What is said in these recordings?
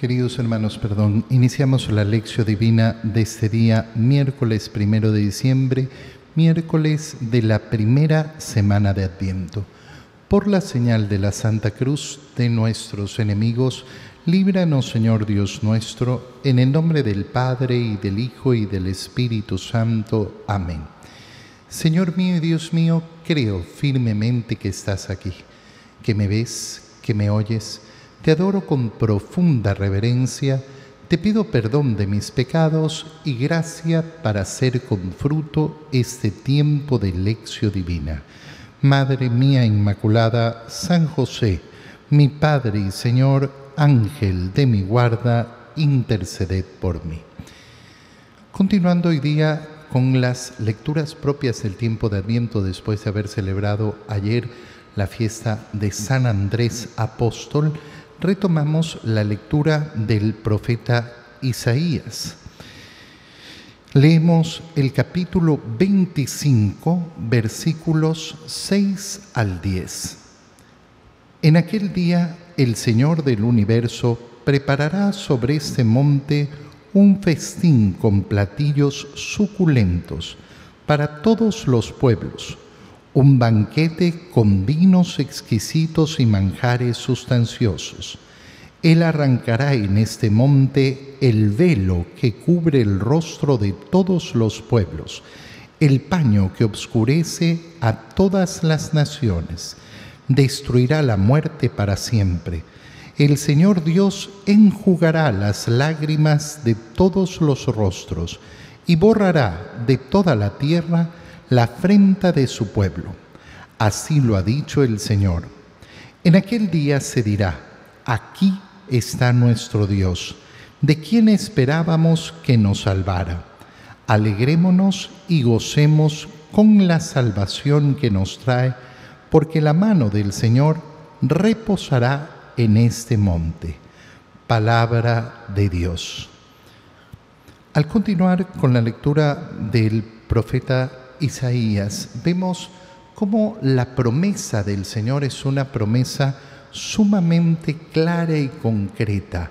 Queridos hermanos, perdón, iniciamos la lección divina de este día, miércoles primero de diciembre, miércoles de la primera semana de Adviento. Por la señal de la Santa Cruz de nuestros enemigos, líbranos, Señor Dios nuestro, en el nombre del Padre y del Hijo y del Espíritu Santo. Amén. Señor mío y Dios mío, creo firmemente que estás aquí, que me ves, que me oyes te adoro con profunda reverencia, te pido perdón de mis pecados y gracia para hacer con fruto este tiempo de lección divina. Madre mía Inmaculada, San José, mi Padre y Señor, Ángel de mi guarda, interceded por mí. Continuando hoy día con las lecturas propias del tiempo de Adviento después de haber celebrado ayer la fiesta de San Andrés Apóstol, retomamos la lectura del profeta Isaías. Leemos el capítulo 25, versículos 6 al 10. En aquel día el Señor del universo preparará sobre este monte un festín con platillos suculentos para todos los pueblos un banquete con vinos exquisitos y manjares sustanciosos. Él arrancará en este monte el velo que cubre el rostro de todos los pueblos, el paño que obscurece a todas las naciones. Destruirá la muerte para siempre. El Señor Dios enjugará las lágrimas de todos los rostros y borrará de toda la tierra la afrenta de su pueblo. Así lo ha dicho el Señor. En aquel día se dirá, aquí está nuestro Dios, de quien esperábamos que nos salvara. Alegrémonos y gocemos con la salvación que nos trae, porque la mano del Señor reposará en este monte. Palabra de Dios. Al continuar con la lectura del profeta Isaías vemos cómo la promesa del Señor es una promesa sumamente clara y concreta.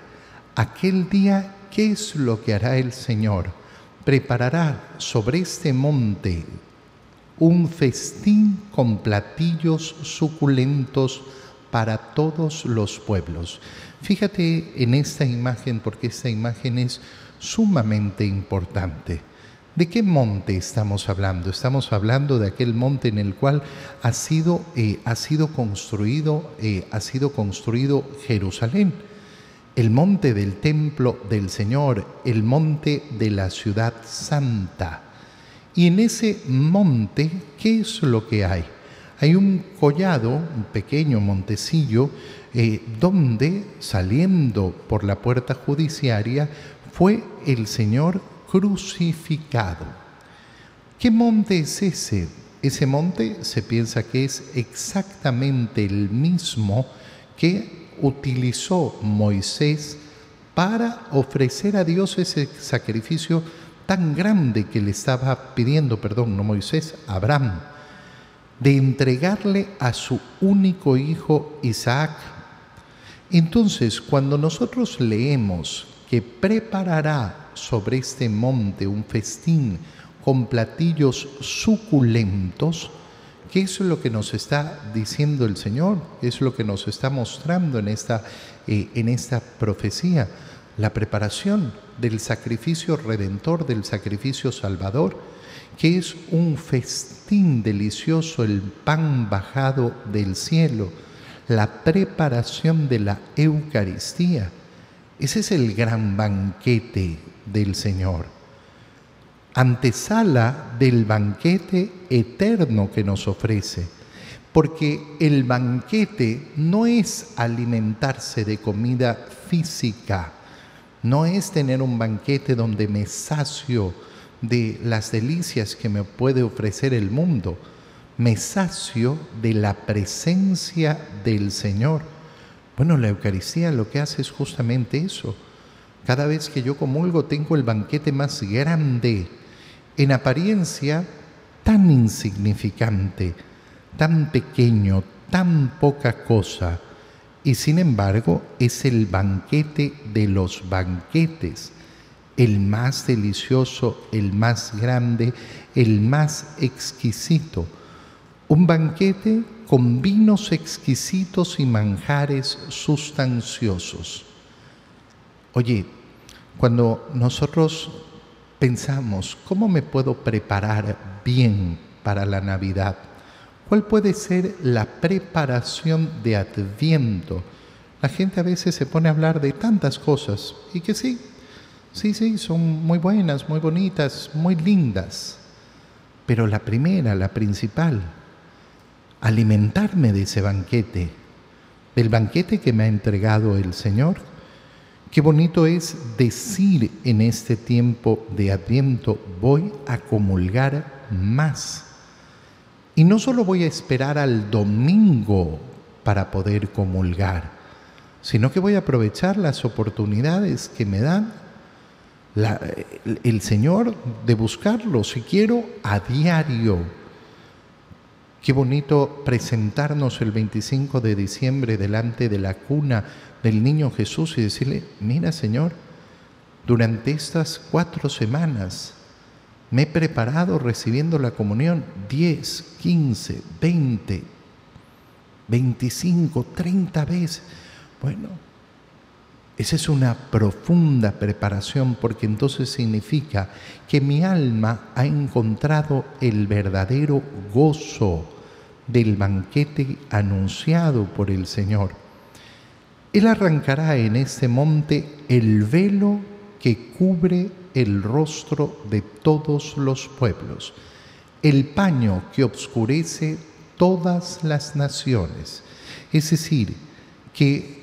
Aquel día, ¿qué es lo que hará el Señor? Preparará sobre este monte un festín con platillos suculentos para todos los pueblos. Fíjate en esta imagen porque esta imagen es sumamente importante. ¿De qué monte estamos hablando? Estamos hablando de aquel monte en el cual ha sido, eh, ha sido construido, eh, ha sido construido Jerusalén, el monte del templo del Señor, el monte de la ciudad santa. Y en ese monte, ¿qué es lo que hay? Hay un collado, un pequeño montecillo, eh, donde saliendo por la puerta judiciaria fue el Señor crucificado. ¿Qué monte es ese? Ese monte se piensa que es exactamente el mismo que utilizó Moisés para ofrecer a Dios ese sacrificio tan grande que le estaba pidiendo, perdón, no Moisés, Abraham, de entregarle a su único hijo Isaac. Entonces, cuando nosotros leemos que preparará sobre este monte un festín con platillos suculentos, ¿qué es lo que nos está diciendo el Señor? Es lo que nos está mostrando en esta, eh, en esta profecía, la preparación del sacrificio redentor, del sacrificio salvador, que es un festín delicioso, el pan bajado del cielo, la preparación de la Eucaristía. Ese es el gran banquete del Señor, antesala del banquete eterno que nos ofrece, porque el banquete no es alimentarse de comida física, no es tener un banquete donde me sacio de las delicias que me puede ofrecer el mundo, me sacio de la presencia del Señor. Bueno, la Eucaristía lo que hace es justamente eso cada vez que yo comulgo tengo el banquete más grande, en apariencia tan insignificante, tan pequeño, tan poca cosa, y sin embargo es el banquete de los banquetes, el más delicioso, el más grande, el más exquisito. Un banquete con vinos exquisitos y manjares sustanciosos. Oye, cuando nosotros pensamos, ¿cómo me puedo preparar bien para la Navidad? ¿Cuál puede ser la preparación de Adviento? La gente a veces se pone a hablar de tantas cosas y que sí, sí, sí, son muy buenas, muy bonitas, muy lindas. Pero la primera, la principal, alimentarme de ese banquete, del banquete que me ha entregado el Señor. Qué bonito es decir en este tiempo de Adviento, voy a comulgar más. Y no solo voy a esperar al domingo para poder comulgar, sino que voy a aprovechar las oportunidades que me dan el Señor de buscarlo, si quiero, a diario Qué bonito presentarnos el 25 de diciembre delante de la cuna del niño Jesús y decirle, mira Señor, durante estas cuatro semanas me he preparado recibiendo la comunión 10, 15, 20, 25, 30 veces. Bueno, esa es una profunda preparación porque entonces significa que mi alma ha encontrado el verdadero gozo del banquete anunciado por el Señor. Él arrancará en este monte el velo que cubre el rostro de todos los pueblos, el paño que obscurece todas las naciones. Es decir, que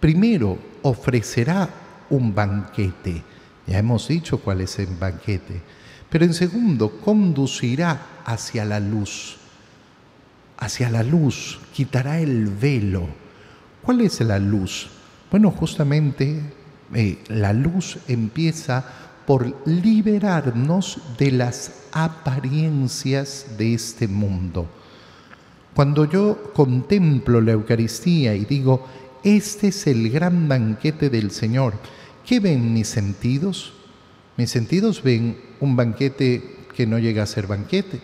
primero ofrecerá un banquete. Ya hemos dicho cuál es el banquete. Pero en segundo, conducirá hacia la luz. Hacia la luz, quitará el velo. ¿Cuál es la luz? Bueno, justamente eh, la luz empieza por liberarnos de las apariencias de este mundo. Cuando yo contemplo la Eucaristía y digo, este es el gran banquete del Señor. ¿Qué ven mis sentidos? Mis sentidos ven un banquete que no llega a ser banquete,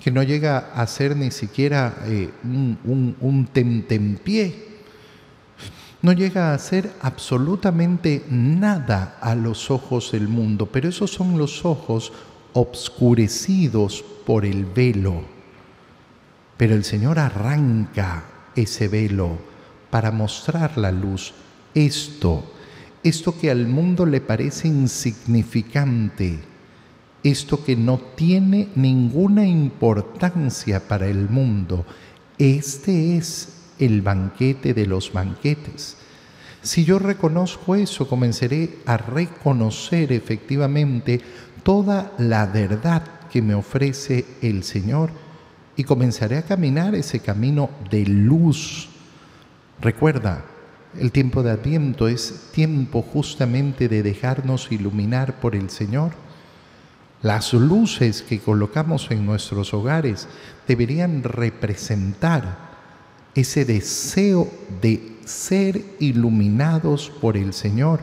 que no llega a ser ni siquiera eh, un, un, un tentempié, no llega a ser absolutamente nada a los ojos del mundo, pero esos son los ojos obscurecidos por el velo. Pero el Señor arranca ese velo para mostrar la luz. Esto, esto que al mundo le parece insignificante, esto que no tiene ninguna importancia para el mundo, este es el banquete de los banquetes. Si yo reconozco eso, comenzaré a reconocer efectivamente toda la verdad que me ofrece el Señor y comenzaré a caminar ese camino de luz Recuerda, el tiempo de Adviento es tiempo justamente de dejarnos iluminar por el Señor. Las luces que colocamos en nuestros hogares deberían representar ese deseo de ser iluminados por el Señor.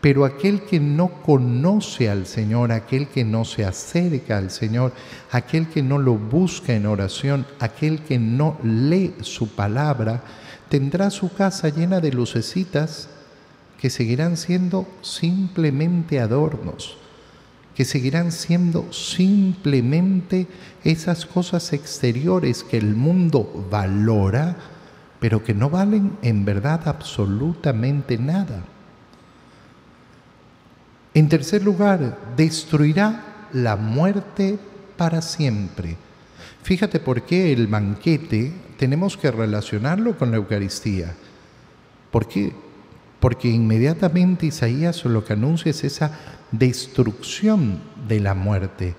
Pero aquel que no conoce al Señor, aquel que no se acerca al Señor, aquel que no lo busca en oración, aquel que no lee su palabra, tendrá su casa llena de lucecitas que seguirán siendo simplemente adornos, que seguirán siendo simplemente esas cosas exteriores que el mundo valora, pero que no valen en verdad absolutamente nada. En tercer lugar, destruirá la muerte para siempre. Fíjate por qué el banquete tenemos que relacionarlo con la Eucaristía. ¿Por qué? Porque inmediatamente Isaías lo que anuncia es esa destrucción de la muerte.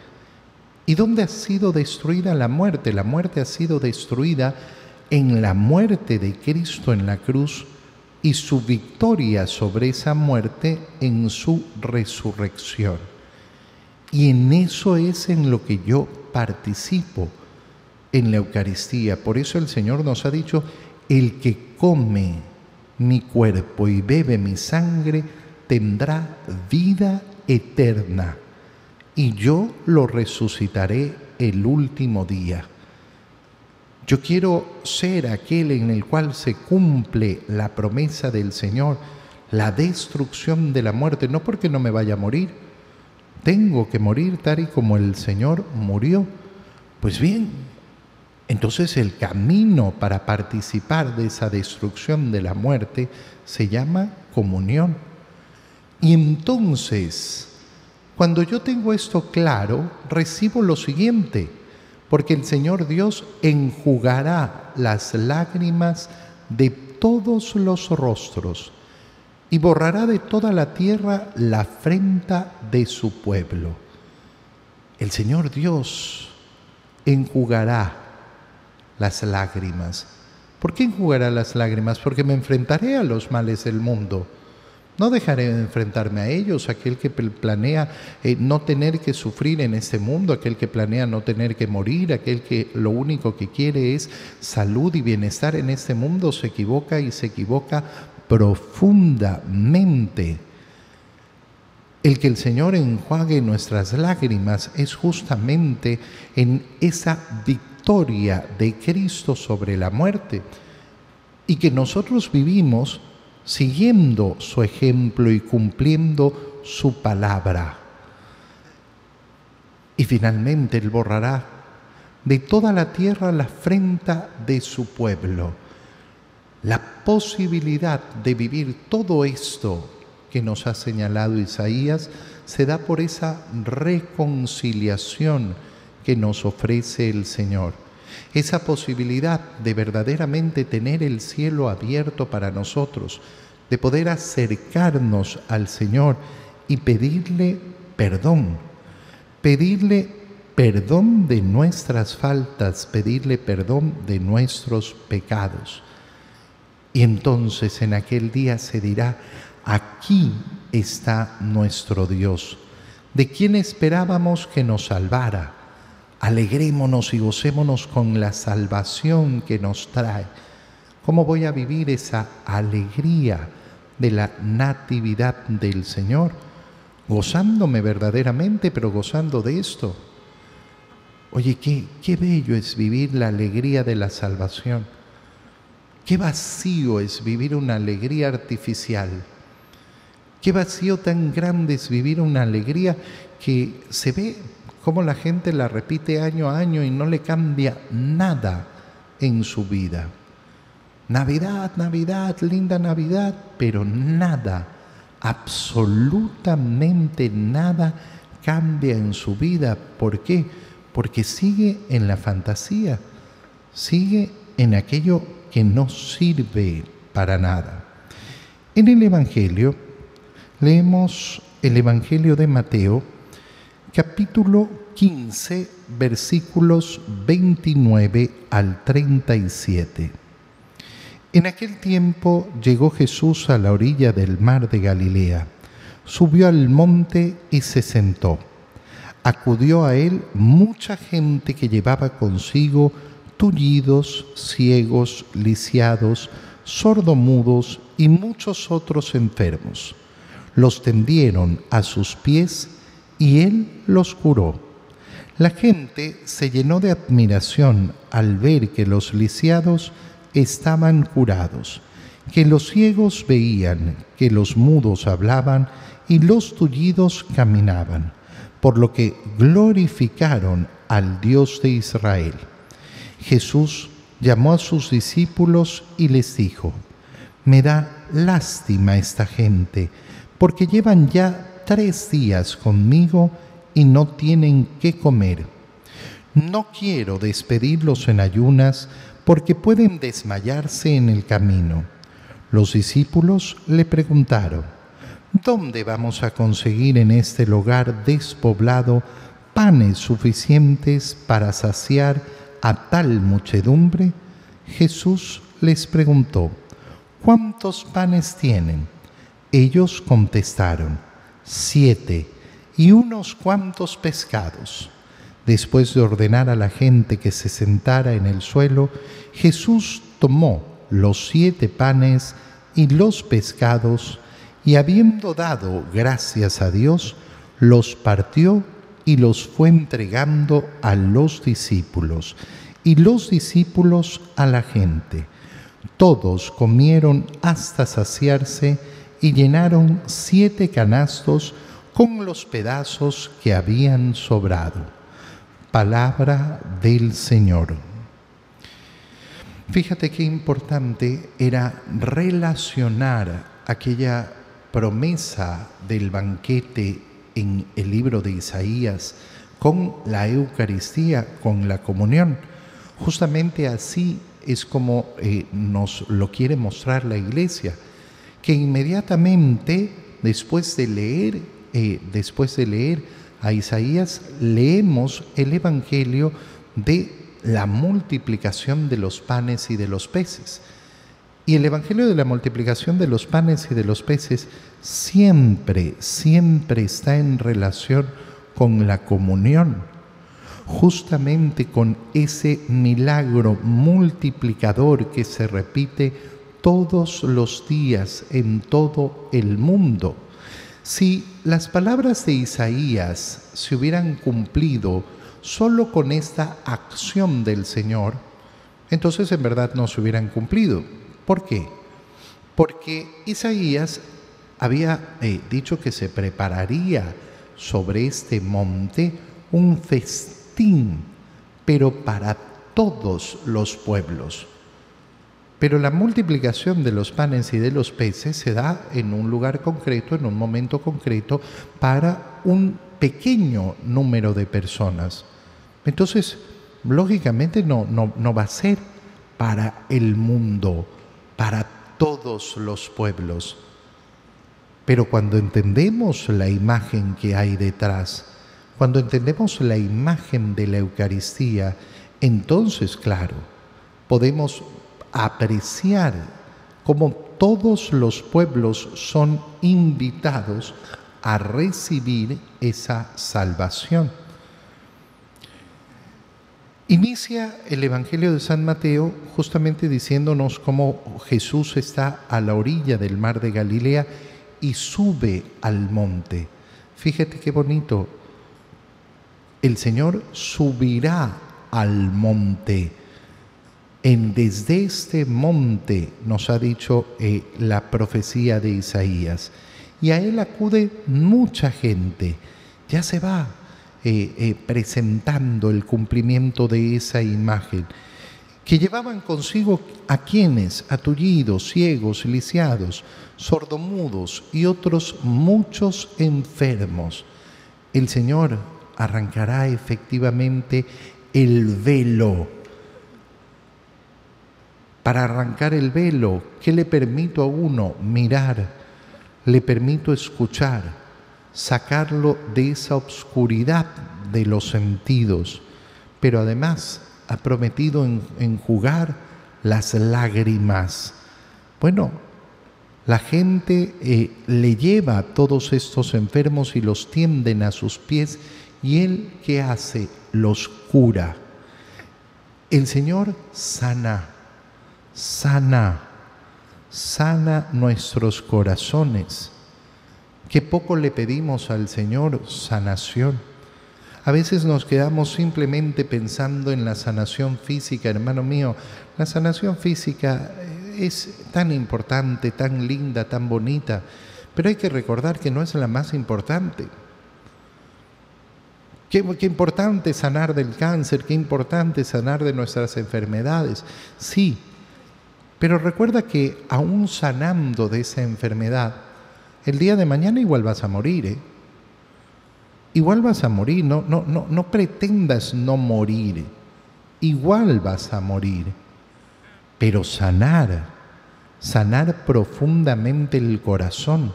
¿Y dónde ha sido destruida la muerte? La muerte ha sido destruida en la muerte de Cristo en la cruz y su victoria sobre esa muerte en su resurrección. Y en eso es en lo que yo participo en la Eucaristía. Por eso el Señor nos ha dicho, el que come mi cuerpo y bebe mi sangre tendrá vida eterna, y yo lo resucitaré el último día. Yo quiero ser aquel en el cual se cumple la promesa del Señor, la destrucción de la muerte, no porque no me vaya a morir, tengo que morir tal y como el Señor murió. Pues bien, entonces el camino para participar de esa destrucción de la muerte se llama comunión. Y entonces, cuando yo tengo esto claro, recibo lo siguiente, porque el Señor Dios enjugará las lágrimas de todos los rostros y borrará de toda la tierra la afrenta de su pueblo. El Señor Dios enjugará las lágrimas. ¿Por qué enjugará las lágrimas? Porque me enfrentaré a los males del mundo. No dejaré de enfrentarme a ellos, aquel que planea eh, no tener que sufrir en este mundo, aquel que planea no tener que morir, aquel que lo único que quiere es salud y bienestar en este mundo, se equivoca y se equivoca profundamente. El que el Señor enjuague nuestras lágrimas es justamente en esa victoria de Cristo sobre la muerte y que nosotros vivimos siguiendo su ejemplo y cumpliendo su palabra. Y finalmente Él borrará de toda la tierra la afrenta de su pueblo. La posibilidad de vivir todo esto que nos ha señalado Isaías se da por esa reconciliación que nos ofrece el Señor. Esa posibilidad de verdaderamente tener el cielo abierto para nosotros, de poder acercarnos al Señor y pedirle perdón, pedirle perdón de nuestras faltas, pedirle perdón de nuestros pecados. Y entonces en aquel día se dirá, aquí está nuestro Dios, de quien esperábamos que nos salvara Alegrémonos y gocémonos con la salvación que nos trae. ¿Cómo voy a vivir esa alegría de la natividad del Señor? Gozándome verdaderamente, pero gozando de esto. Oye, qué, qué bello es vivir la alegría de la salvación. Qué vacío es vivir una alegría artificial. Qué vacío tan grande es vivir una alegría que se ve cómo la gente la repite año a año y no le cambia nada en su vida. Navidad, Navidad, linda Navidad, pero nada, absolutamente nada cambia en su vida. ¿Por qué? Porque sigue en la fantasía, sigue en aquello que no sirve para nada. En el Evangelio leemos el Evangelio de Mateo, capítulo 15, versículos 29 al 37. En aquel tiempo llegó Jesús a la orilla del mar de Galilea, subió al monte y se sentó. Acudió a él mucha gente que llevaba consigo tullidos, ciegos, lisiados, sordomudos y muchos otros enfermos. Los tendieron a sus pies y él los curó. La gente se llenó de admiración al ver que los lisiados estaban curados, que los ciegos veían, que los mudos hablaban y los tullidos caminaban, por lo que glorificaron al Dios de Israel. Jesús llamó a sus discípulos y les dijo, me da lástima esta gente, porque llevan ya tres días conmigo y no tienen qué comer. No quiero despedirlos en ayunas porque pueden desmayarse en el camino. Los discípulos le preguntaron, ¿dónde vamos a conseguir en este lugar despoblado panes suficientes para saciar a tal muchedumbre? Jesús les preguntó, ¿cuántos panes tienen? Ellos contestaron, siete y unos cuantos pescados. Después de ordenar a la gente que se sentara en el suelo, Jesús tomó los siete panes y los pescados, y habiendo dado gracias a Dios, los partió y los fue entregando a los discípulos, y los discípulos a la gente. Todos comieron hasta saciarse y llenaron siete canastos con los pedazos que habían sobrado. Palabra del Señor. Fíjate qué importante era relacionar aquella promesa del banquete en el libro de Isaías con la Eucaristía, con la comunión. Justamente así es como eh, nos lo quiere mostrar la iglesia, que inmediatamente después de leer, eh, después de leer a Isaías, leemos el Evangelio de la multiplicación de los panes y de los peces. Y el Evangelio de la multiplicación de los panes y de los peces siempre, siempre está en relación con la comunión, justamente con ese milagro multiplicador que se repite todos los días en todo el mundo. Si las palabras de Isaías se hubieran cumplido solo con esta acción del Señor, entonces en verdad no se hubieran cumplido. ¿Por qué? Porque Isaías había eh, dicho que se prepararía sobre este monte un festín, pero para todos los pueblos. Pero la multiplicación de los panes y de los peces se da en un lugar concreto, en un momento concreto, para un pequeño número de personas. Entonces, lógicamente no, no, no va a ser para el mundo para todos los pueblos. Pero cuando entendemos la imagen que hay detrás, cuando entendemos la imagen de la Eucaristía, entonces, claro, podemos apreciar cómo todos los pueblos son invitados a recibir esa salvación. Inicia el Evangelio de San Mateo justamente diciéndonos cómo Jesús está a la orilla del mar de Galilea y sube al monte. Fíjate qué bonito. El Señor subirá al monte. En desde este monte nos ha dicho eh, la profecía de Isaías. Y a él acude mucha gente. Ya se va, eh, eh, presentando el cumplimiento de esa imagen, que llevaban consigo a quienes, atullidos, ciegos, lisiados, sordomudos y otros muchos enfermos. El Señor arrancará efectivamente el velo. Para arrancar el velo, ¿qué le permito a uno? Mirar, le permito escuchar, sacarlo de esa obscuridad de los sentidos, pero además ha prometido enjugar las lágrimas. Bueno, la gente eh, le lleva a todos estos enfermos y los tienden a sus pies y él ¿qué hace? Los cura. El Señor sana, sana, sana nuestros corazones Qué poco le pedimos al Señor sanación. A veces nos quedamos simplemente pensando en la sanación física, hermano mío. La sanación física es tan importante, tan linda, tan bonita, pero hay que recordar que no es la más importante. Qué, qué, importante sanar del cáncer, qué importante sanar de nuestras enfermedades. Sí, pero recuerda que aún sanando de esa enfermedad, el día de mañana igual vas a morir, ¿eh? Igual vas a morir, no, no, no, no pretendas no morir, igual vas a morir. Pero sanar, sanar profundamente el corazón,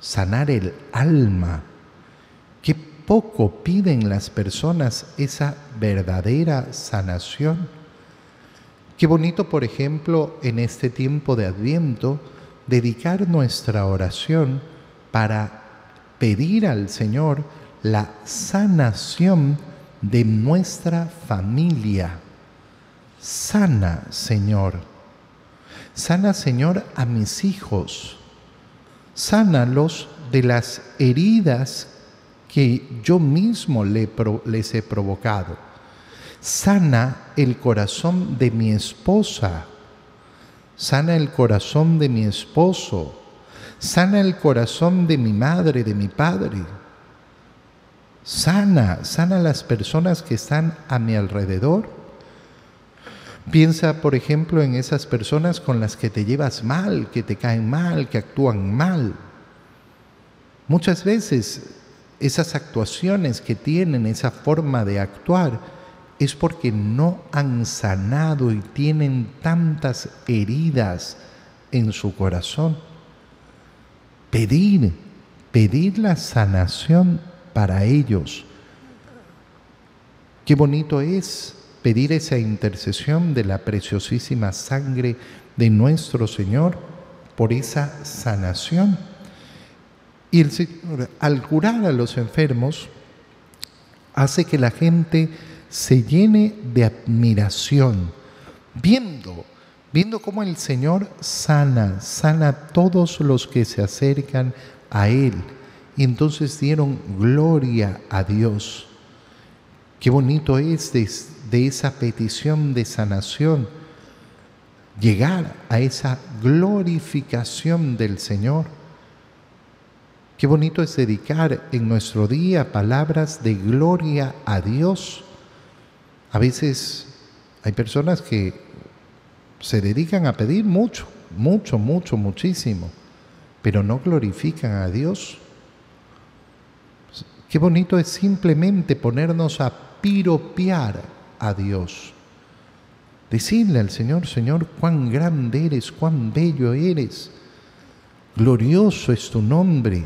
sanar el alma. Qué poco piden las personas esa verdadera sanación. Qué bonito, por ejemplo, en este tiempo de Adviento, dedicar nuestra oración para pedir al Señor la sanación de nuestra familia. Sana, Señor. Sana, Señor, a mis hijos. Sánalos de las heridas que yo mismo les he provocado. Sana el corazón de mi esposa. Sana el corazón de mi esposo. Sana el corazón de mi madre, de mi padre. Sana, sana las personas que están a mi alrededor. Piensa, por ejemplo, en esas personas con las que te llevas mal, que te caen mal, que actúan mal. Muchas veces esas actuaciones que tienen, esa forma de actuar, es porque no han sanado y tienen tantas heridas en su corazón. Pedir, pedir la sanación para ellos. Qué bonito es pedir esa intercesión de la preciosísima sangre de nuestro Señor por esa sanación. Y el Señor, al curar a los enfermos, hace que la gente se llene de admiración, viendo, viendo cómo el Señor sana, sana a todos los que se acercan a Él. Y entonces dieron gloria a Dios. Qué bonito es de, de esa petición de sanación, llegar a esa glorificación del Señor. Qué bonito es dedicar en nuestro día palabras de gloria a Dios. A veces hay personas que se dedican a pedir mucho, mucho, mucho, muchísimo, pero no glorifican a Dios. Qué bonito es simplemente ponernos a piropear a Dios. Decirle al Señor, Señor, cuán grande eres, cuán bello eres. Glorioso es tu nombre.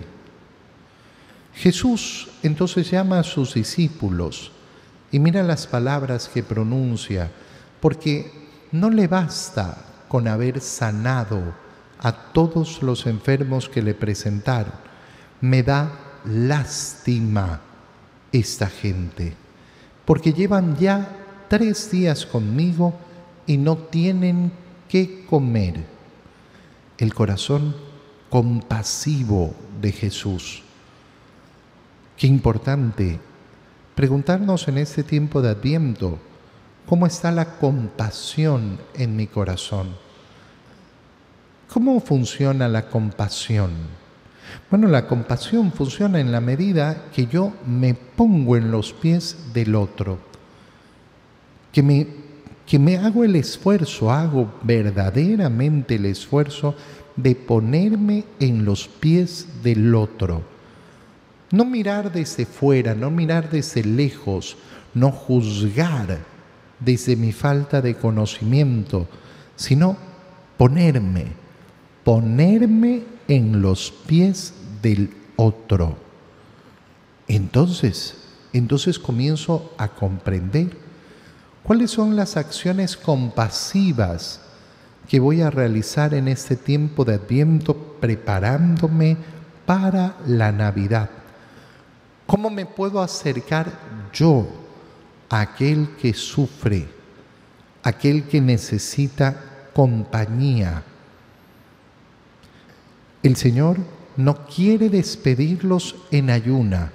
Jesús entonces llama a sus discípulos y mira las palabras que pronuncia, porque no le basta con haber sanado a todos los enfermos que le presentaron. Me da lástima esta gente, porque llevan ya tres días conmigo y no tienen qué comer. El corazón compasivo de Jesús Qué importante preguntarnos en este tiempo de adviento, ¿cómo está la compasión en mi corazón? ¿Cómo funciona la compasión? Bueno, la compasión funciona en la medida que yo me pongo en los pies del otro, que me, que me hago el esfuerzo, hago verdaderamente el esfuerzo de ponerme en los pies del otro no mirar desde fuera, no mirar desde lejos, no juzgar desde mi falta de conocimiento, sino ponerme, ponerme en los pies del otro. Entonces, entonces comienzo a comprender cuáles son las acciones compasivas que voy a realizar en este tiempo de adviento preparándome para la Navidad. ¿Cómo me puedo acercar yo a aquel que sufre, aquel que necesita compañía? El Señor no quiere despedirlos en ayuna.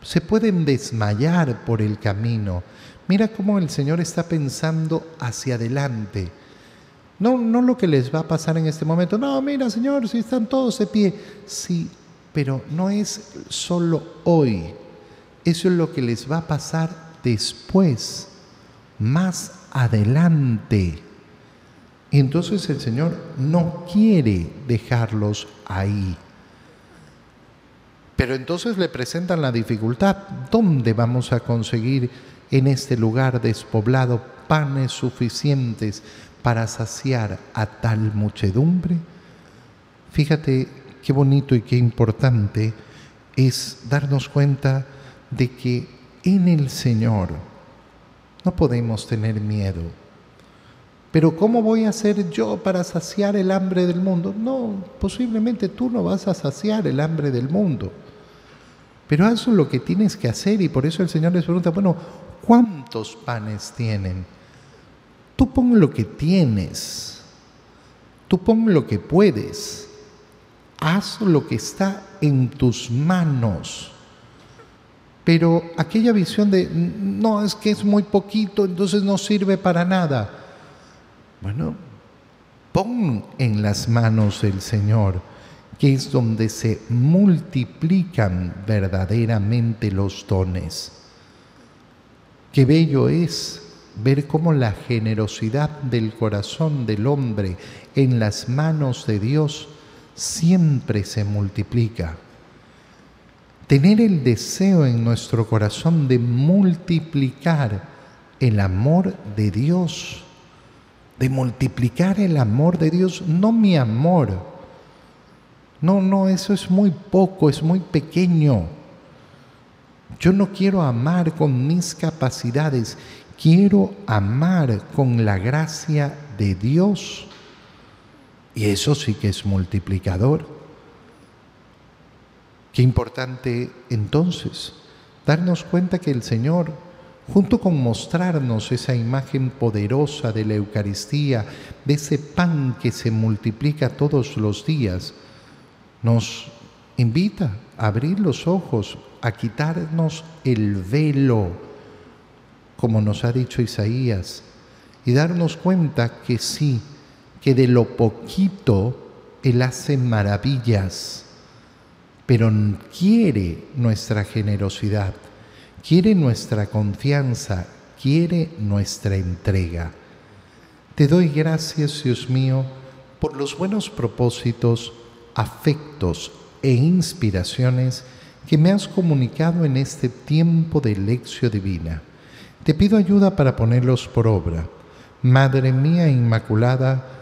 Se pueden desmayar por el camino. Mira cómo el Señor está pensando hacia adelante. No, no lo que les va a pasar en este momento. No, mira, Señor, si están todos de pie. Sí, pero no es solo hoy, eso es lo que les va a pasar después, más adelante. entonces el Señor no quiere dejarlos ahí. Pero entonces le presentan la dificultad. ¿Dónde vamos a conseguir en este lugar despoblado panes suficientes para saciar a tal muchedumbre? Fíjate qué bonito y qué importante es darnos cuenta de que en el Señor no podemos tener miedo. Pero ¿cómo voy a hacer yo para saciar el hambre del mundo? No, posiblemente tú no vas a saciar el hambre del mundo. Pero haz lo que tienes que hacer y por eso el Señor les pregunta, bueno, ¿cuántos panes tienen? Tú pon lo que tienes tú pon lo que puedes, haz lo que está en tus manos. Pero aquella visión de, no, es que es muy poquito, entonces no sirve para nada. Bueno, pon en las manos del Señor, que es donde se multiplican verdaderamente los dones. Qué bello es ver cómo la generosidad del corazón del hombre en las manos de Dios siempre se multiplica. Tener el deseo en nuestro corazón de multiplicar el amor de Dios, de multiplicar el amor de Dios, no mi amor. No, no, eso es muy poco, es muy pequeño. Yo no quiero amar con mis capacidades, quiero amar con la gracia de Dios. Y eso sí que es multiplicador. Qué importante entonces darnos cuenta que el Señor, junto con mostrarnos esa imagen poderosa de la Eucaristía, de ese pan que se multiplica todos los días, nos invita a abrir los ojos, a quitarnos el velo, como nos ha dicho Isaías, y darnos cuenta que sí, que de lo poquito Él hace maravillas, pero quiere nuestra generosidad, quiere nuestra confianza, quiere nuestra entrega. Te doy gracias, Dios mío, por los buenos propósitos, afectos e inspiraciones que me has comunicado en este tiempo de lección divina. Te pido ayuda para ponerlos por obra. Madre mía Inmaculada,